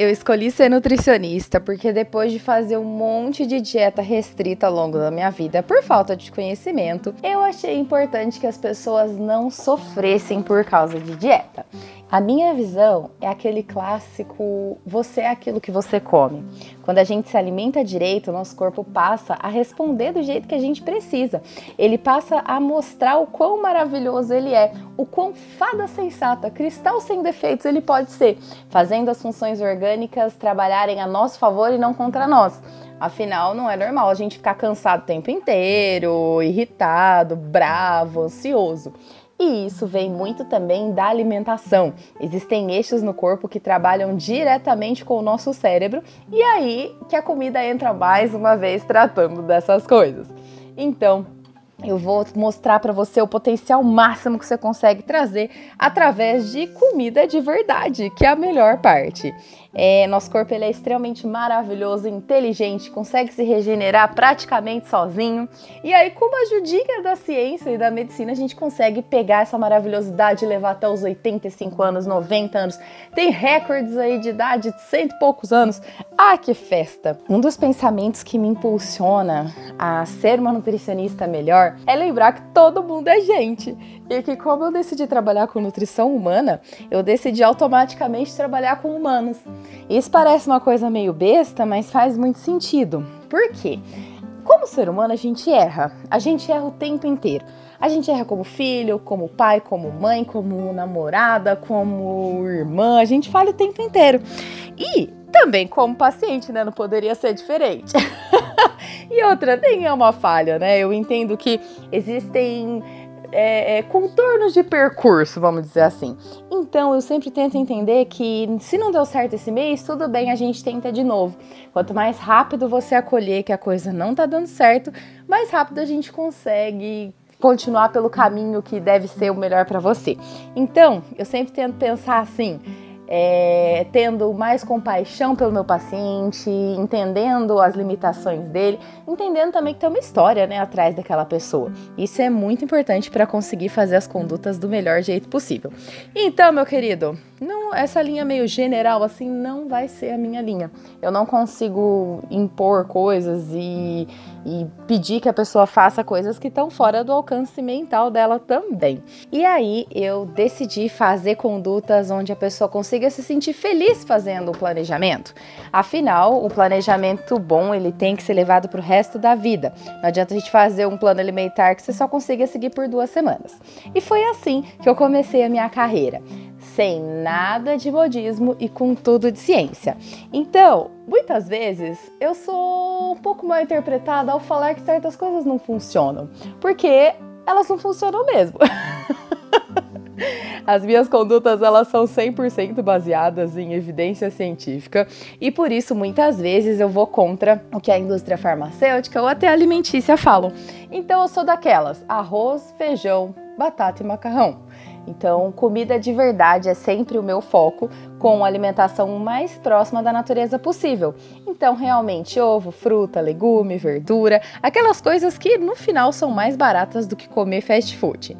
eu escolhi ser nutricionista porque depois de fazer um monte de dieta restrita ao longo da minha vida por falta de conhecimento, eu achei importante que as pessoas não sofressem por causa de dieta. A minha visão é aquele clássico: você é aquilo que você come. Quando a gente se alimenta direito, nosso corpo passa a responder do jeito que a gente precisa. Ele passa a mostrar o quão maravilhoso ele é, o quão fada sensata, cristal sem defeitos ele pode ser, fazendo as funções orgânicas trabalharem a nosso favor e não contra nós. Afinal, não é normal a gente ficar cansado o tempo inteiro, irritado, bravo, ansioso. E isso vem muito também da alimentação. Existem eixos no corpo que trabalham diretamente com o nosso cérebro e aí que a comida entra mais uma vez tratando dessas coisas. Então, eu vou mostrar para você o potencial máximo que você consegue trazer através de comida de verdade, que é a melhor parte. É, nosso corpo ele é extremamente maravilhoso, inteligente, consegue se regenerar praticamente sozinho. E aí, com a ajudinha da ciência e da medicina, a gente consegue pegar essa maravilhosidade e levar até os 85 anos, 90 anos. Tem recordes aí de idade de cento e poucos anos. Ah, que festa! Um dos pensamentos que me impulsiona a ser uma nutricionista melhor é lembrar que todo mundo é gente. E que, como eu decidi trabalhar com nutrição humana, eu decidi automaticamente trabalhar com humanos. Isso parece uma coisa meio besta, mas faz muito sentido. Por quê? Como ser humano, a gente erra. A gente erra o tempo inteiro. A gente erra como filho, como pai, como mãe, como namorada, como irmã. A gente falha o tempo inteiro. E também como paciente, né? Não poderia ser diferente. e outra, nem é uma falha, né? Eu entendo que existem é, é, contornos de percurso, vamos dizer assim. Então eu sempre tento entender que se não deu certo esse mês, tudo bem, a gente tenta de novo. Quanto mais rápido você acolher que a coisa não tá dando certo, mais rápido a gente consegue continuar pelo caminho que deve ser o melhor para você. Então, eu sempre tento pensar assim, é, tendo mais compaixão pelo meu paciente, entendendo as limitações dele, entendendo também que tem uma história né, atrás daquela pessoa. Isso é muito importante para conseguir fazer as condutas do melhor jeito possível. Então, meu querido, não, essa linha meio general assim não vai ser a minha linha. Eu não consigo impor coisas e, e pedir que a pessoa faça coisas que estão fora do alcance mental dela também. E aí eu decidi fazer condutas onde a pessoa consiga se sentir feliz fazendo o planejamento. Afinal, o planejamento bom ele tem que ser levado para o resto da vida. Não adianta a gente fazer um plano alimentar que você só consiga seguir por duas semanas. E foi assim que eu comecei a minha carreira sem nada de modismo e com tudo de ciência. Então, muitas vezes eu sou um pouco mal interpretada ao falar que certas coisas não funcionam, porque elas não funcionam mesmo. As minhas condutas elas são 100% baseadas em evidência científica e por isso muitas vezes eu vou contra o que a indústria farmacêutica ou até alimentícia falam. Então eu sou daquelas: arroz, feijão, batata e macarrão. Então, comida de verdade é sempre o meu foco, com alimentação mais próxima da natureza possível. Então, realmente, ovo, fruta, legume, verdura, aquelas coisas que no final são mais baratas do que comer fast food.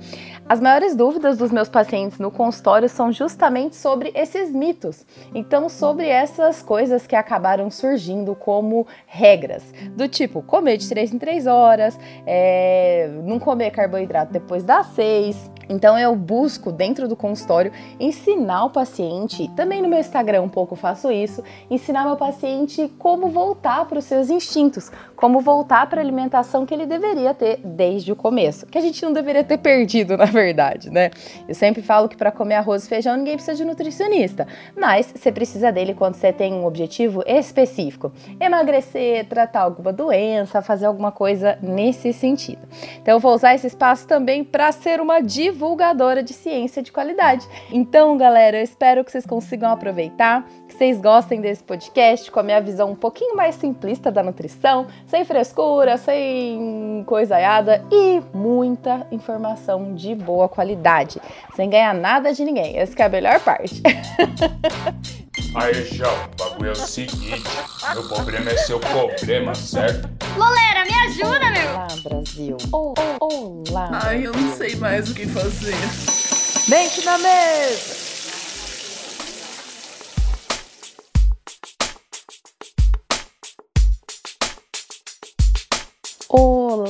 As maiores dúvidas dos meus pacientes no consultório são justamente sobre esses mitos. Então, sobre essas coisas que acabaram surgindo como regras, do tipo comer de 3 em 3 horas, é, não comer carboidrato depois das 6, então eu busco dentro do consultório ensinar o paciente, também no meu Instagram um pouco faço isso, ensinar meu paciente como voltar para os seus instintos, como voltar para a alimentação que ele deveria ter desde o começo, que a gente não deveria ter perdido, na verdade, né? Eu sempre falo que para comer arroz e feijão ninguém precisa de nutricionista, mas você precisa dele quando você tem um objetivo específico, emagrecer, tratar alguma doença, fazer alguma coisa nesse sentido. Então eu vou usar esse espaço também para ser uma diva divulgadora de ciência de qualidade. Então, galera, eu espero que vocês consigam aproveitar, que vocês gostem desse podcast com a minha visão um pouquinho mais simplista da nutrição, sem frescura, sem coisaiada e muita informação de boa qualidade, sem ganhar nada de ninguém. Essa é a melhor parte. Aí, João, o bagulho é o seguinte: meu problema é seu problema, certo? Lolera, me ajuda, meu! Olá, Brasil! Oh, oh, olá! Ai, eu não sei mais o que fazer. Mente na mesa!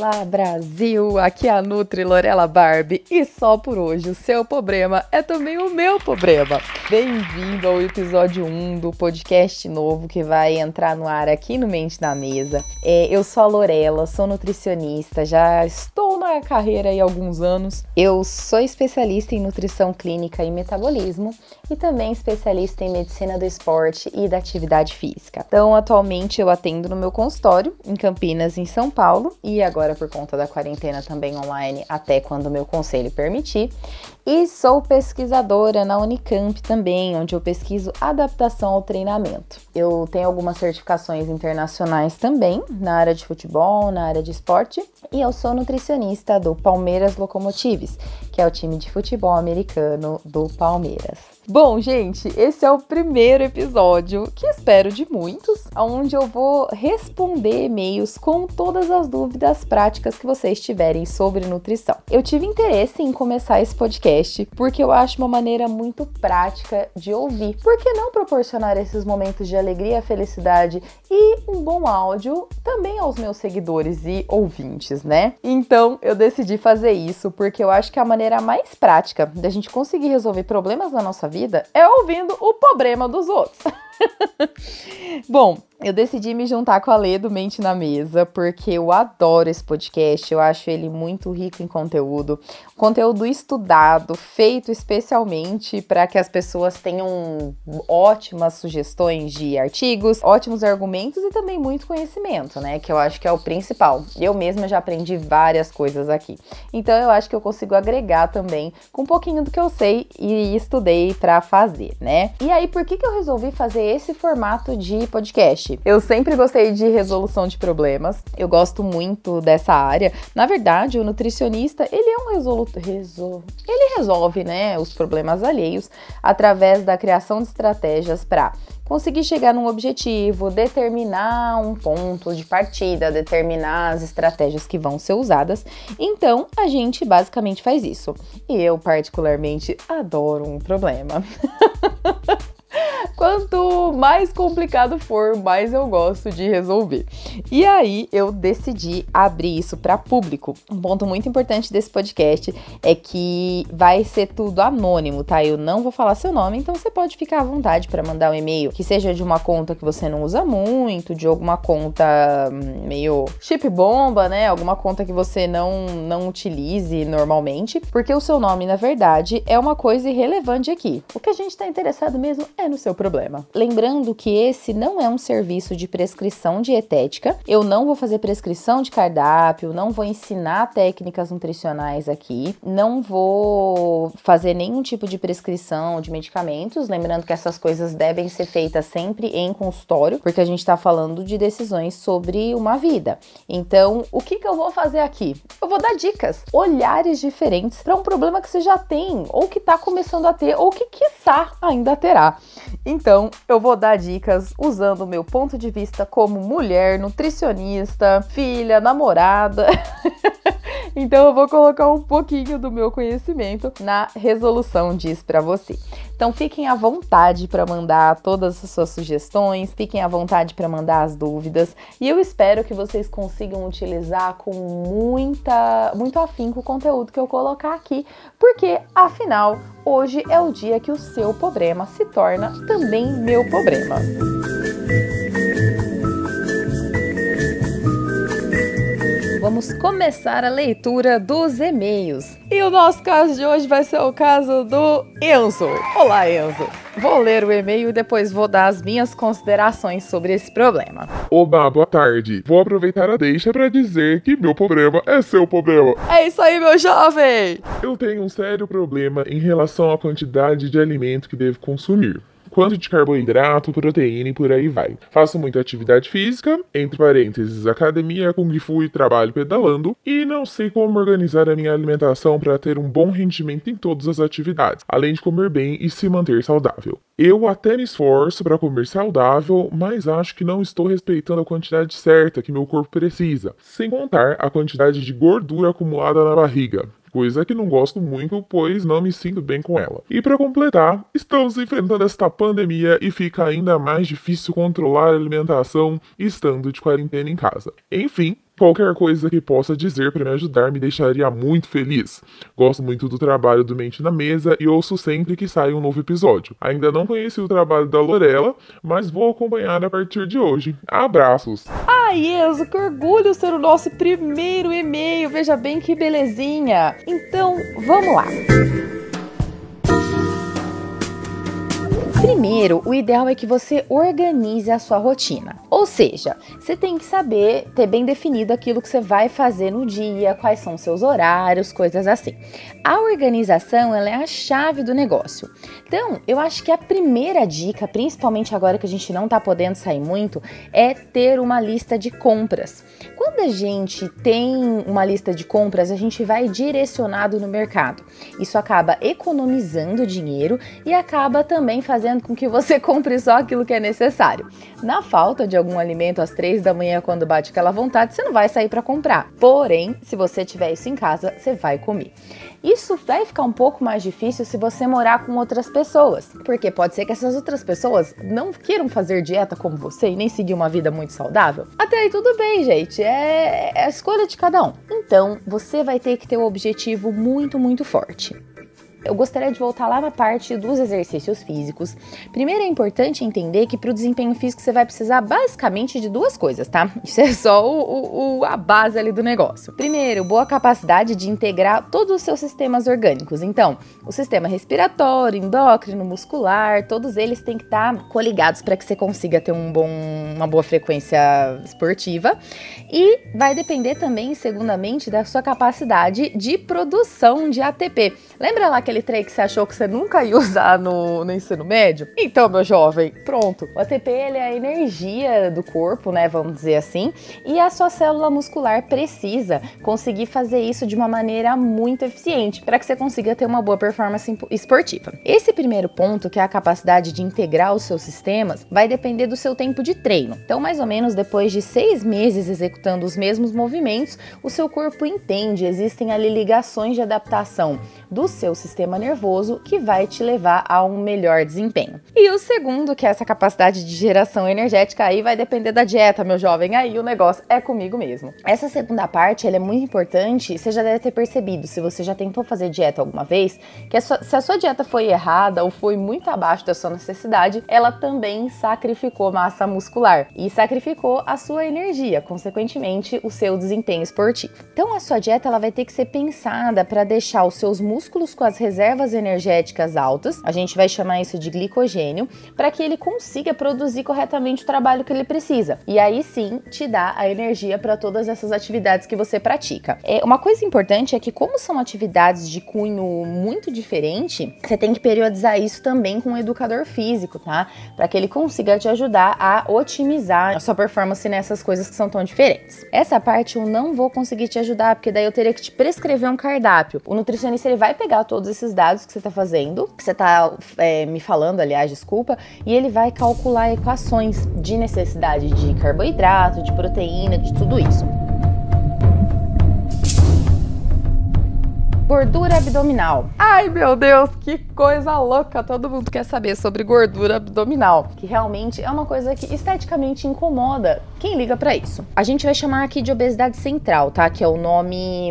Olá, Brasil! Aqui é a Nutri Lorela Barbie e só por hoje o seu problema é também o meu problema. Bem-vindo ao episódio 1 do podcast novo que vai entrar no ar aqui no Mente na Mesa. É, eu sou a Lorela, sou nutricionista, já estou na carreira há alguns anos. Eu sou especialista em nutrição clínica e metabolismo e também especialista em medicina do esporte e da atividade física. Então, atualmente eu atendo no meu consultório em Campinas, em São Paulo, e agora por conta da quarentena também online, até quando o meu conselho permitir. E sou pesquisadora na Unicamp também, onde eu pesquiso adaptação ao treinamento. Eu tenho algumas certificações internacionais também na área de futebol, na área de esporte, e eu sou nutricionista do Palmeiras Locomotives, que é o time de futebol americano do Palmeiras. Bom, gente, esse é o primeiro episódio, que espero de muitos, onde eu vou responder e-mails com todas as dúvidas práticas que vocês tiverem sobre nutrição. Eu tive interesse em começar esse podcast porque eu acho uma maneira muito prática de ouvir. Por que não proporcionar esses momentos de alegria, felicidade e um bom áudio também aos meus seguidores e ouvintes, né? Então eu decidi fazer isso porque eu acho que a maneira mais prática da gente conseguir resolver problemas na nossa vida é ouvindo o problema dos outros. Bom, eu decidi me juntar com a Lê do Mente na Mesa, porque eu adoro esse podcast, eu acho ele muito rico em conteúdo, conteúdo estudado, feito especialmente para que as pessoas tenham ótimas sugestões de artigos, ótimos argumentos e também muito conhecimento, né? Que eu acho que é o principal. Eu mesma já aprendi várias coisas aqui. Então eu acho que eu consigo agregar também com um pouquinho do que eu sei e estudei para fazer, né? E aí, por que, que eu resolvi fazer esse formato de podcast? Eu sempre gostei de resolução de problemas. Eu gosto muito dessa área. Na verdade, o nutricionista, ele é um resoluto, resol... ele resolve, né, os problemas alheios através da criação de estratégias para conseguir chegar num objetivo, determinar um ponto de partida, determinar as estratégias que vão ser usadas. Então, a gente basicamente faz isso. E eu particularmente adoro um problema. Quanto mais complicado for, mais eu gosto de resolver. E aí eu decidi abrir isso para público. Um ponto muito importante desse podcast é que vai ser tudo anônimo, tá? Eu não vou falar seu nome, então você pode ficar à vontade para mandar um e-mail que seja de uma conta que você não usa muito, de alguma conta hum, meio chip bomba, né? Alguma conta que você não não utilize normalmente, porque o seu nome, na verdade, é uma coisa irrelevante aqui. O que a gente está interessado mesmo é no seu problema. Lembrando que esse não é um serviço de prescrição dietética. Eu não vou fazer prescrição de cardápio, não vou ensinar técnicas nutricionais aqui, não vou fazer nenhum tipo de prescrição de medicamentos. Lembrando que essas coisas devem ser feitas sempre em consultório, porque a gente está falando de decisões sobre uma vida. Então, o que, que eu vou fazer aqui? Eu vou dar dicas, olhares diferentes para um problema que você já tem, ou que está começando a ter, ou que quiçá ainda terá. Então, eu vou dar dicas usando o meu ponto de vista como mulher, nutricionista, filha, namorada. então, eu vou colocar um pouquinho do meu conhecimento na resolução disso para você. Então, fiquem à vontade para mandar todas as suas sugestões, fiquem à vontade para mandar as dúvidas, e eu espero que vocês consigam utilizar com muita, muito afinco o conteúdo que eu colocar aqui, porque afinal, hoje é o dia que o seu problema se torna também meu problema. Vamos começar a leitura dos e-mails. E o nosso caso de hoje vai ser o caso do Enzo. Olá, Enzo. Vou ler o e-mail e depois vou dar as minhas considerações sobre esse problema. Oba, boa tarde. Vou aproveitar a deixa para dizer que meu problema é seu problema. É isso aí, meu jovem! Eu tenho um sério problema em relação à quantidade de alimento que devo consumir quanto de carboidrato, proteína e por aí vai. Faço muita atividade física, entre parênteses, academia, kung fu e trabalho pedalando, e não sei como organizar a minha alimentação para ter um bom rendimento em todas as atividades, além de comer bem e se manter saudável. Eu até me esforço para comer saudável, mas acho que não estou respeitando a quantidade certa que meu corpo precisa, sem contar a quantidade de gordura acumulada na barriga coisa que não gosto muito, pois não me sinto bem com ela. E para completar, estamos enfrentando esta pandemia e fica ainda mais difícil controlar a alimentação estando de quarentena em casa. Enfim, Qualquer coisa que possa dizer para me ajudar me deixaria muito feliz. Gosto muito do trabalho do Mente na Mesa e ouço sempre que sai um novo episódio. Ainda não conheci o trabalho da Lorela, mas vou acompanhar a partir de hoje. Abraços! Ai, Enzo, que orgulho ser o nosso primeiro e-mail. Veja bem que belezinha. Então, vamos lá. Primeiro, o ideal é que você organize a sua rotina. Ou seja, você tem que saber, ter bem definido aquilo que você vai fazer no dia, quais são seus horários, coisas assim. A organização, ela é a chave do negócio. Então, eu acho que a primeira dica, principalmente agora que a gente não tá podendo sair muito, é ter uma lista de compras. Quando a gente tem uma lista de compras, a gente vai direcionado no mercado. Isso acaba economizando dinheiro e acaba também fazendo com que você compre só aquilo que é necessário. Na falta de algum alimento às três da manhã, quando bate aquela vontade, você não vai sair para comprar. Porém, se você tiver isso em casa, você vai comer. Isso vai ficar um pouco mais difícil se você morar com outras pessoas, porque pode ser que essas outras pessoas não queiram fazer dieta como você e nem seguir uma vida muito saudável. Até aí tudo bem, gente, é, é a escolha de cada um. Então, você vai ter que ter um objetivo muito, muito forte. Eu gostaria de voltar lá na parte dos exercícios físicos. Primeiro é importante entender que para o desempenho físico você vai precisar basicamente de duas coisas, tá? Isso é só o, o, a base ali do negócio. Primeiro, boa capacidade de integrar todos os seus sistemas orgânicos. Então, o sistema respiratório, endócrino, muscular, todos eles têm que estar tá coligados para que você consiga ter um bom, uma boa frequência esportiva. E vai depender também, segundamente, da sua capacidade de produção de ATP. Lembra lá que aquele trem que você achou que você nunca ia usar no, no ensino médio? Então, meu jovem, pronto. O ATP ele é a energia do corpo, né? Vamos dizer assim. E a sua célula muscular precisa conseguir fazer isso de uma maneira muito eficiente para que você consiga ter uma boa performance esportiva. Esse primeiro ponto, que é a capacidade de integrar os seus sistemas, vai depender do seu tempo de treino. Então, mais ou menos depois de seis meses executando os mesmos movimentos, o seu corpo entende, existem ali ligações de adaptação do seu sistema nervoso que vai te levar a um melhor desempenho. E o segundo, que é essa capacidade de geração energética, aí vai depender da dieta, meu jovem. Aí o negócio é comigo mesmo. Essa segunda parte ela é muito importante. Você já deve ter percebido, se você já tentou fazer dieta alguma vez, que a sua, se a sua dieta foi errada ou foi muito abaixo da sua necessidade, ela também sacrificou massa muscular e sacrificou a sua energia, consequentemente o seu desempenho esportivo. Então a sua dieta ela vai ter que ser pensada para deixar os seus músculos com as reservas energéticas altas, a gente vai chamar isso de glicogênio, para que ele consiga produzir corretamente o trabalho que ele precisa. E aí sim te dá a energia para todas essas atividades que você pratica. É, uma coisa importante é que, como são atividades de cunho muito diferente, você tem que periodizar isso também com o um educador físico, tá? Para que ele consiga te ajudar a otimizar a sua performance nessas coisas que são tão diferentes. Essa parte eu não vou conseguir te ajudar, porque daí eu teria que te prescrever um cardápio. O nutricionista ele vai pegar todos esses dados que você está fazendo, que você está é, me falando, aliás, desculpa, e ele vai calcular equações de necessidade de carboidrato, de proteína, de tudo isso. Gordura abdominal. Ai meu Deus, que coisa louca! Todo mundo quer saber sobre gordura abdominal, que realmente é uma coisa que esteticamente incomoda quem liga para isso. A gente vai chamar aqui de obesidade central, tá? Que é o nome,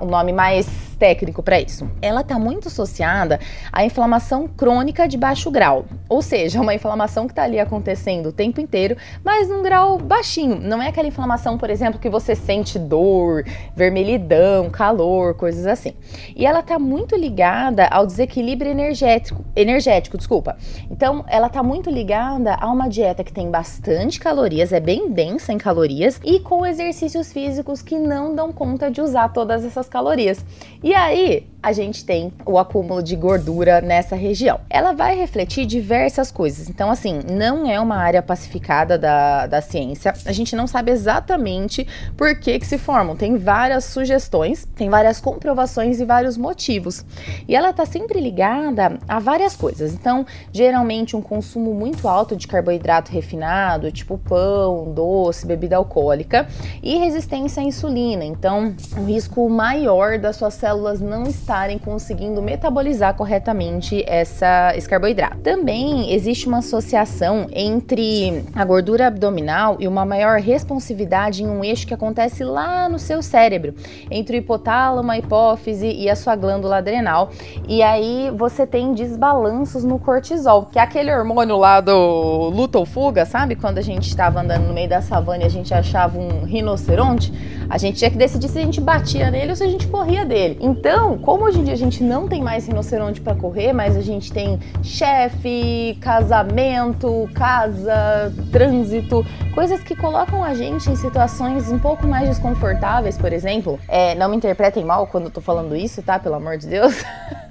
o nome mais técnico para isso. Ela está muito associada à inflamação crônica de baixo grau, ou seja, uma inflamação que está ali acontecendo o tempo inteiro, mas num grau baixinho. Não é aquela inflamação, por exemplo, que você sente dor, vermelhidão, calor, coisas assim. E ela está muito ligada ao desequilíbrio energético, energético, desculpa. Então, ela está muito ligada a uma dieta que tem bastante calorias, é bem densa em calorias e com exercícios físicos que não dão conta de usar todas essas calorias. E aí, a gente tem o acúmulo de gordura nessa região. Ela vai refletir diversas coisas. Então, assim, não é uma área pacificada da, da ciência. A gente não sabe exatamente por que, que se formam. Tem várias sugestões, tem várias comprovações e vários motivos. E ela está sempre ligada a várias coisas. Então, geralmente, um consumo muito alto de carboidrato refinado, tipo pão, doce, bebida alcoólica, e resistência à insulina. Então, um risco maior da sua célula células não estarem conseguindo metabolizar corretamente essa, esse carboidrato. Também existe uma associação entre a gordura abdominal e uma maior responsividade em um eixo que acontece lá no seu cérebro, entre o hipotálamo, a hipófise e a sua glândula adrenal. E aí você tem desbalanços no cortisol, que é aquele hormônio lá do luta ou fuga, sabe? Quando a gente estava andando no meio da savana e a gente achava um rinoceronte, a gente tinha que decidir se a gente batia nele ou se a gente corria dele. Então, como hoje em dia a gente não tem mais rinoceronte para correr, mas a gente tem chefe, casamento, casa, trânsito, coisas que colocam a gente em situações um pouco mais desconfortáveis, por exemplo. É, não me interpretem mal quando eu tô falando isso, tá? Pelo amor de Deus.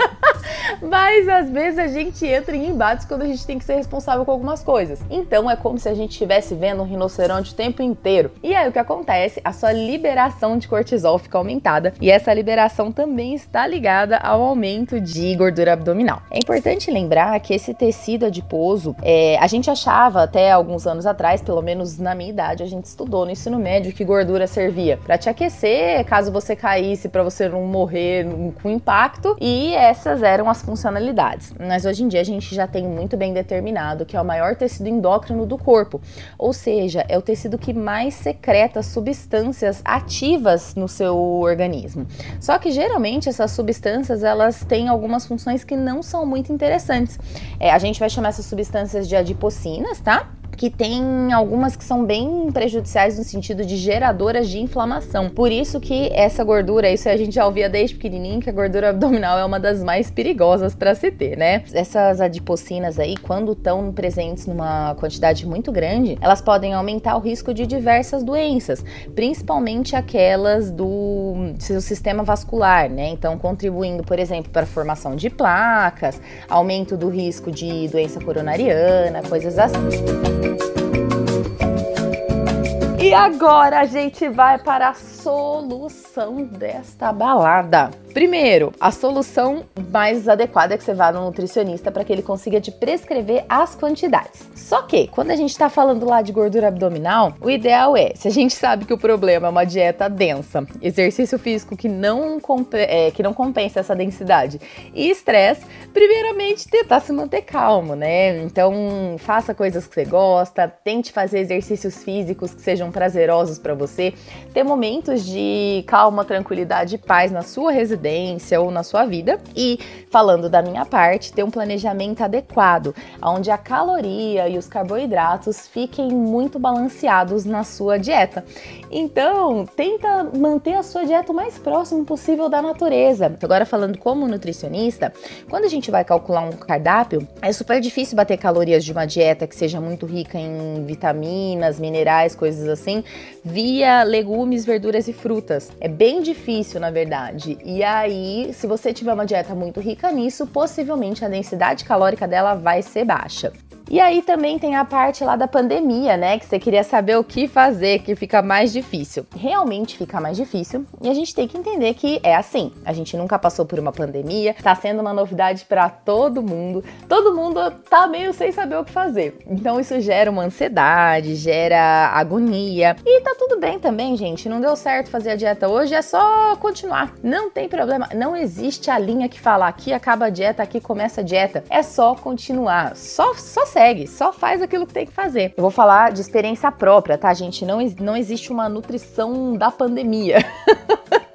Mas às vezes a gente entra em embates quando a gente tem que ser responsável com algumas coisas. Então é como se a gente estivesse vendo um rinoceronte o tempo inteiro. E aí o que acontece? A sua liberação de cortisol fica aumentada e essa liberação também está ligada ao aumento de gordura abdominal. É importante lembrar que esse tecido adiposo, é, a gente achava até alguns anos atrás, pelo menos na minha idade, a gente estudou no ensino médio que gordura servia para te aquecer, caso você caísse, para você não morrer com impacto, e essas eram as funcionalidades. Mas hoje em dia a gente já tem muito bem determinado que é o maior tecido endócrino do corpo, ou seja, é o tecido que mais secreta substâncias ativas no seu organismo. Só que geralmente essas substâncias elas têm algumas funções que não são muito interessantes. É, a gente vai chamar essas substâncias de adipocinas, tá? Que tem algumas que são bem prejudiciais no sentido de geradoras de inflamação. Por isso que essa gordura, isso a gente já ouvia desde pequenininho, que a gordura abdominal é uma das mais perigosas para se ter, né? Essas adipocinas aí, quando estão presentes numa quantidade muito grande, elas podem aumentar o risco de diversas doenças, principalmente aquelas do seu sistema vascular, né? Então, contribuindo, por exemplo, para a formação de placas, aumento do risco de doença coronariana, coisas assim. E agora a gente vai para a solução desta balada. Primeiro, a solução mais adequada é que você vá no nutricionista para que ele consiga te prescrever as quantidades. Só que, quando a gente está falando lá de gordura abdominal, o ideal é, se a gente sabe que o problema é uma dieta densa, exercício físico que não, é, que não compensa essa densidade e estresse, primeiramente tentar se manter calmo, né? Então, faça coisas que você gosta, tente fazer exercícios físicos que sejam prazerosos para você, ter momentos de calma, tranquilidade e paz na sua residência residência ou na sua vida. E falando da minha parte, ter um planejamento adequado, onde a caloria e os carboidratos fiquem muito balanceados na sua dieta. Então, tenta manter a sua dieta o mais próximo possível da natureza. Agora falando como nutricionista, quando a gente vai calcular um cardápio, é super difícil bater calorias de uma dieta que seja muito rica em vitaminas, minerais, coisas assim, via legumes, verduras e frutas. É bem difícil, na verdade. E aí, se você tiver uma dieta muito rica nisso, possivelmente a densidade calórica dela vai ser baixa. E aí também tem a parte lá da pandemia, né? Que você queria saber o que fazer, que fica mais difícil. Realmente fica mais difícil e a gente tem que entender que é assim. A gente nunca passou por uma pandemia, tá sendo uma novidade para todo mundo. Todo mundo tá meio sem saber o que fazer. Então isso gera uma ansiedade, gera agonia. E tá tudo bem também, gente. Não deu certo fazer a dieta hoje, é só continuar. Não tem problema. Não existe a linha que fala aqui acaba a dieta, aqui começa a dieta. É só continuar. Só só segue, só faz aquilo que tem que fazer. Eu vou falar de experiência própria, tá, gente? Não, não existe uma nutrição da pandemia.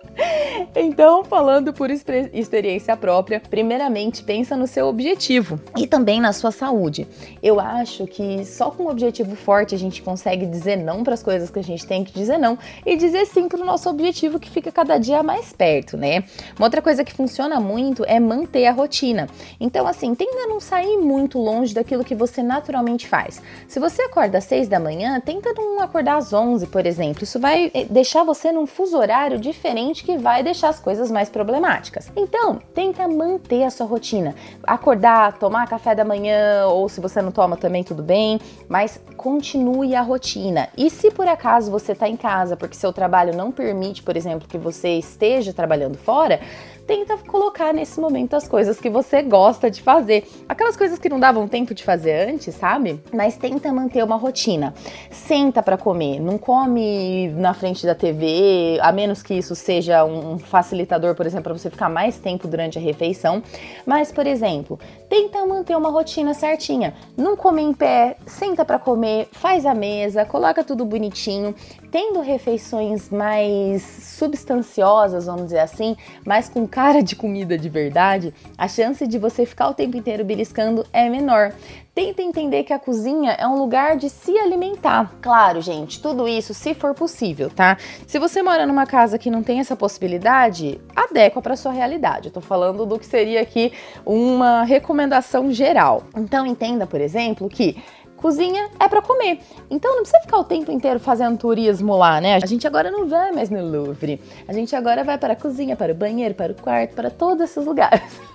Então, falando por experiência própria, primeiramente pensa no seu objetivo e também na sua saúde. Eu acho que só com um objetivo forte a gente consegue dizer não para as coisas que a gente tem que dizer não e dizer sim para o nosso objetivo que fica cada dia mais perto, né? Uma outra coisa que funciona muito é manter a rotina. Então, assim, tenta não sair muito longe daquilo que você naturalmente faz. Se você acorda às 6 da manhã, tenta não acordar às 11, por exemplo. Isso vai eh, deixar você num fuso horário diferente que vai deixar as coisas mais problemáticas. Então, tenta manter a sua rotina. Acordar, tomar café da manhã, ou se você não toma também, tudo bem, mas continue a rotina. E se por acaso você está em casa porque seu trabalho não permite, por exemplo, que você esteja trabalhando fora, tenta colocar nesse momento as coisas que você gosta de fazer. Aquelas coisas que não davam tempo de fazer antes, sabe? Mas tenta manter uma rotina. Senta para comer, não come na frente da TV, a menos que isso seja um facilitador, por exemplo, para você ficar mais tempo durante a refeição. Mas, por exemplo, tenta manter uma rotina certinha. Não come em pé, senta para comer, faz a mesa, coloca tudo bonitinho, tendo refeições mais substanciosas, vamos dizer assim, mas com cara de comida de verdade, a chance de você ficar o tempo inteiro beliscando é menor. Tenta entender que a cozinha é um lugar de se alimentar. Claro, gente, tudo isso se for possível, tá? Se você mora numa casa que não tem essa possibilidade, adequa para sua realidade. Eu tô falando do que seria aqui uma recomendação geral. Então entenda, por exemplo, que cozinha é para comer. Então não precisa ficar o tempo inteiro fazendo turismo lá, né? A gente agora não vai mais no Louvre. A gente agora vai para a cozinha, para o banheiro, para o quarto, para todos esses lugares.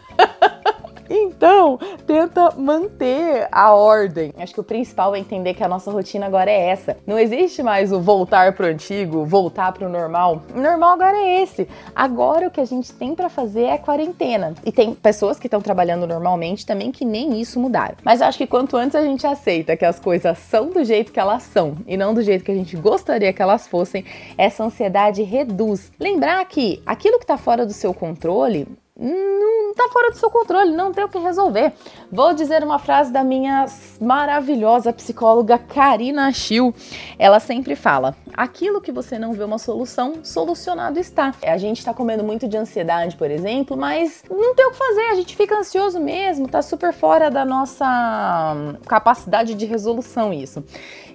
Então, tenta manter a ordem. Acho que o principal é entender que a nossa rotina agora é essa. Não existe mais o voltar pro antigo, voltar pro normal. O normal agora é esse. Agora o que a gente tem para fazer é quarentena. E tem pessoas que estão trabalhando normalmente também que nem isso mudaram. Mas acho que quanto antes a gente aceita que as coisas são do jeito que elas são e não do jeito que a gente gostaria que elas fossem, essa ansiedade reduz. Lembrar que aquilo que está fora do seu controle não tá fora do seu controle, não tem o que resolver. Vou dizer uma frase da minha maravilhosa psicóloga Karina Schill. Ela sempre fala: aquilo que você não vê uma solução, solucionado está. A gente tá comendo muito de ansiedade, por exemplo, mas não tem o que fazer, a gente fica ansioso mesmo, tá super fora da nossa capacidade de resolução isso.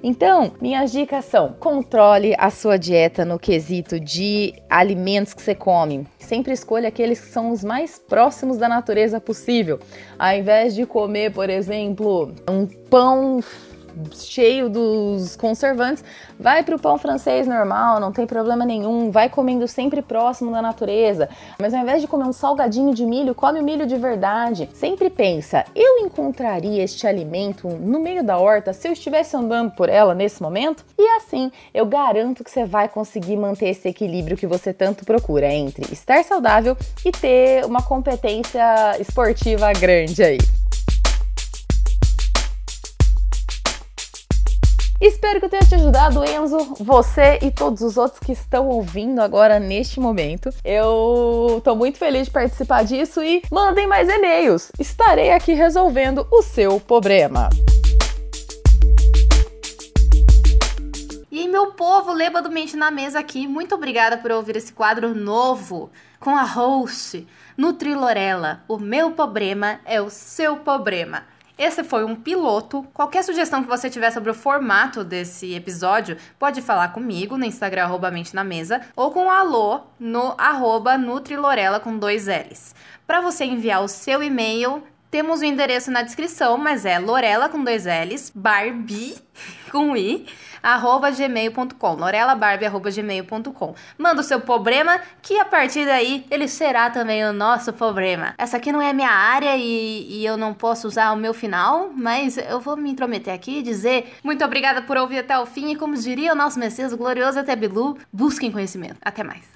Então, minhas dicas são: controle a sua dieta no quesito de alimentos que você come. Sempre escolha aqueles que são os mais próximos da natureza possível. Ao invés de comer, por exemplo, um pão cheio dos conservantes, vai para o pão francês normal, não tem problema nenhum, vai comendo sempre próximo da natureza. Mas ao invés de comer um salgadinho de milho, come o milho de verdade. Sempre pensa, eu encontraria este alimento no meio da horta se eu estivesse andando por ela nesse momento? E assim, eu garanto que você vai conseguir manter esse equilíbrio que você tanto procura entre estar saudável e ter uma competência esportiva grande aí. Espero que eu tenha te ajudado, Enzo, você e todos os outros que estão ouvindo agora neste momento. Eu tô muito feliz de participar disso e mandem mais e-mails. Estarei aqui resolvendo o seu problema. E aí, meu povo, Leba do Mente na Mesa aqui. Muito obrigada por ouvir esse quadro novo com a host Nutrilorela. O meu problema é o seu problema. Esse foi um piloto. Qualquer sugestão que você tiver sobre o formato desse episódio, pode falar comigo no Instagram, arroba mente na mesa, ou com alô no arroba Nutrilorela com dois L's. Para você enviar o seu e-mail, temos o endereço na descrição, mas é Lorela com dois L's, Barbie com I, gmail.com, lorelabarbie.gmail.com. Manda o seu problema, que a partir daí ele será também o nosso problema. Essa aqui não é minha área e, e eu não posso usar o meu final, mas eu vou me intrometer aqui e dizer muito obrigada por ouvir até o fim e como diria o nosso Messias glorioso até Bilu, busquem conhecimento. Até mais.